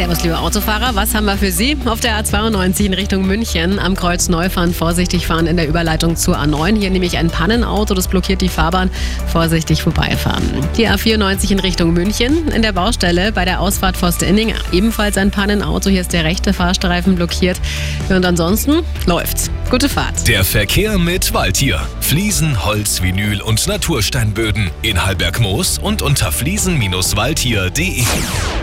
Servus, liebe Autofahrer. Was haben wir für Sie? Auf der A92 in Richtung München am Kreuz Neufahren vorsichtig fahren in der Überleitung zur A9. Hier nämlich ein Pannenauto, das blockiert die Fahrbahn. Vorsichtig vorbeifahren. Die A94 in Richtung München in der Baustelle bei der Ausfahrt Forste-Inning ebenfalls ein Pannenauto. Hier ist der rechte Fahrstreifen blockiert. Und ansonsten läuft's. Gute Fahrt. Der Verkehr mit Waldtier. Fliesen, Holz, Vinyl und Natursteinböden. In Halbergmoos und unter fliesen-waldtier.de.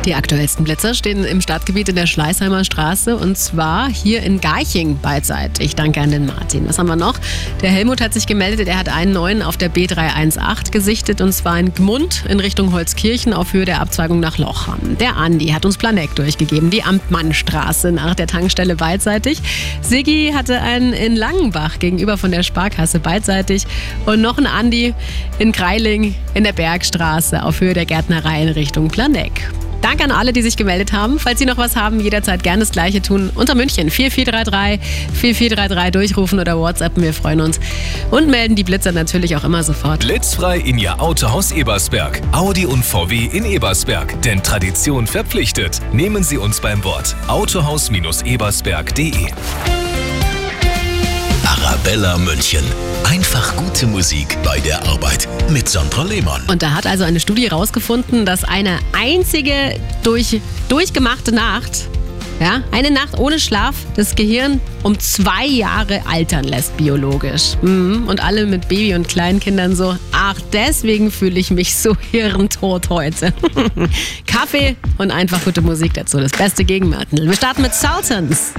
Die aktuellsten Blitzer stehen im Stadtgebiet in der Schleißheimer Straße und zwar hier in Garching beidseitig. Danke an den Martin. Was haben wir noch? Der Helmut hat sich gemeldet, er hat einen neuen auf der B318 gesichtet und zwar in Gmund in Richtung Holzkirchen auf Höhe der Abzweigung nach Lochham. Der Andi hat uns Planek durchgegeben, die Amtmannstraße nach der Tankstelle beidseitig. Siggi hatte einen in Langenbach gegenüber von der Sparkasse beidseitig und noch ein Andi in Kreiling in der Bergstraße auf Höhe der Gärtnerei in Richtung Planek. Danke an alle, die sich gemeldet haben. Falls Sie noch was haben, jederzeit gerne das Gleiche tun. Unter München 4433 4433 durchrufen oder WhatsAppen. Wir freuen uns. Und melden die Blitzer natürlich auch immer sofort. Blitzfrei in Ihr Autohaus Ebersberg. Audi und VW in Ebersberg. Denn Tradition verpflichtet. Nehmen Sie uns beim Wort. Autohaus-ebersberg.de Arabella München. Einfach gute Musik bei der Arbeit mit Sandra Lehmann. Und da hat also eine Studie herausgefunden, dass eine einzige durch, durchgemachte Nacht, ja, eine Nacht ohne Schlaf, das Gehirn um zwei Jahre altern lässt, biologisch. Mhm. Und alle mit Baby- und Kleinkindern so, ach, deswegen fühle ich mich so hirntot heute. Kaffee und einfach gute Musik dazu, das beste Gegenmittel. Wir starten mit Sultans.